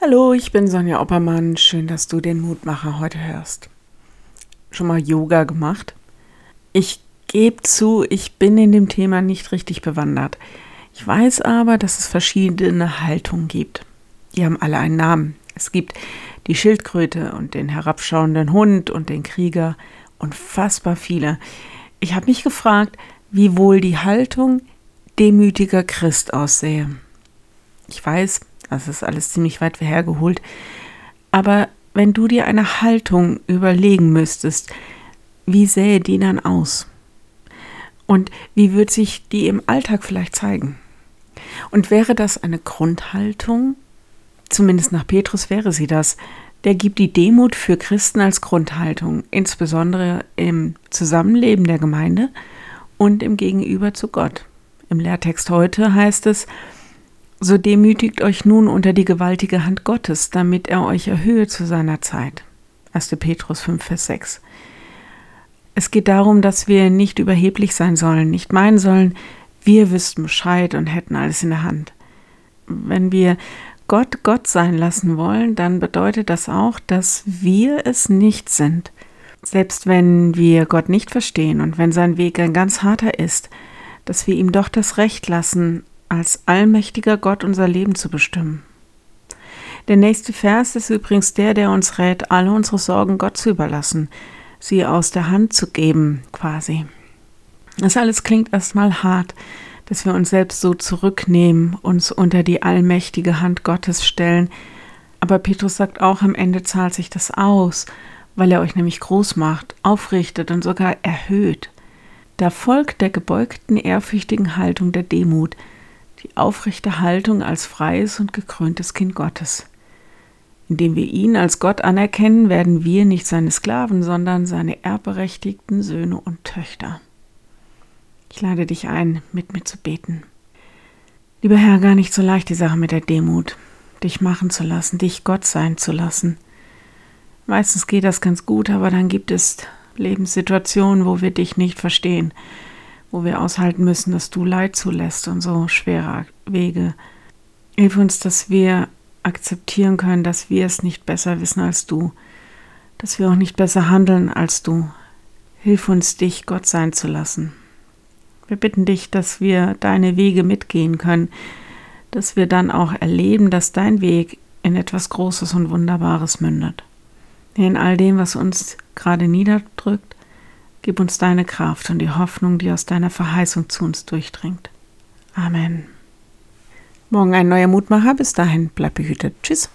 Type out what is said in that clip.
Hallo, ich bin Sonja Oppermann. Schön, dass du den Mutmacher heute hörst. Schon mal Yoga gemacht? Ich gebe zu, ich bin in dem Thema nicht richtig bewandert. Ich weiß aber, dass es verschiedene Haltungen gibt. Die haben alle einen Namen. Es gibt die Schildkröte und den herabschauenden Hund und den Krieger. Unfassbar viele. Ich habe mich gefragt, wie wohl die Haltung demütiger Christ aussehe. Ich weiß, das ist alles ziemlich weit hergeholt. Aber wenn du dir eine Haltung überlegen müsstest, wie sähe die dann aus? Und wie wird sich die im Alltag vielleicht zeigen? Und wäre das eine Grundhaltung? Zumindest nach Petrus wäre sie das. Der gibt die Demut für Christen als Grundhaltung, insbesondere im Zusammenleben der Gemeinde und im Gegenüber zu Gott. Im Lehrtext heute heißt es, so demütigt euch nun unter die gewaltige Hand Gottes, damit er euch erhöhe zu seiner Zeit. 1. Petrus 5, Vers 6. Es geht darum, dass wir nicht überheblich sein sollen, nicht meinen sollen, wir wüssten Bescheid und hätten alles in der Hand. Wenn wir Gott Gott sein lassen wollen, dann bedeutet das auch, dass wir es nicht sind. Selbst wenn wir Gott nicht verstehen und wenn sein Weg ein ganz harter ist, dass wir ihm doch das Recht lassen, als allmächtiger Gott unser Leben zu bestimmen. Der nächste Vers ist übrigens der, der uns rät, alle unsere Sorgen Gott zu überlassen, sie aus der Hand zu geben, quasi. Das alles klingt erstmal hart, dass wir uns selbst so zurücknehmen, uns unter die allmächtige Hand Gottes stellen. Aber Petrus sagt auch, am Ende zahlt sich das aus, weil er euch nämlich groß macht, aufrichtet und sogar erhöht. Da folgt der gebeugten, ehrfürchtigen Haltung der Demut, die aufrechte Haltung als freies und gekröntes Kind Gottes. Indem wir ihn als Gott anerkennen, werden wir nicht seine Sklaven, sondern seine erbberechtigten Söhne und Töchter. Ich lade dich ein, mit mir zu beten. Lieber Herr, gar nicht so leicht die Sache mit der Demut, dich machen zu lassen, dich Gott sein zu lassen. Meistens geht das ganz gut, aber dann gibt es Lebenssituationen, wo wir dich nicht verstehen, wo wir aushalten müssen, dass du Leid zulässt und so schwere Wege. Hilf uns, dass wir akzeptieren können, dass wir es nicht besser wissen als du, dass wir auch nicht besser handeln als du. Hilf uns, dich Gott sein zu lassen. Wir bitten dich, dass wir deine Wege mitgehen können, dass wir dann auch erleben, dass dein Weg in etwas Großes und Wunderbares mündet. In all dem, was uns gerade niederdrückt, Gib uns deine Kraft und die Hoffnung, die aus deiner Verheißung zu uns durchdringt. Amen. Morgen ein neuer Mutmacher. Bis dahin, bleib behütet. Tschüss.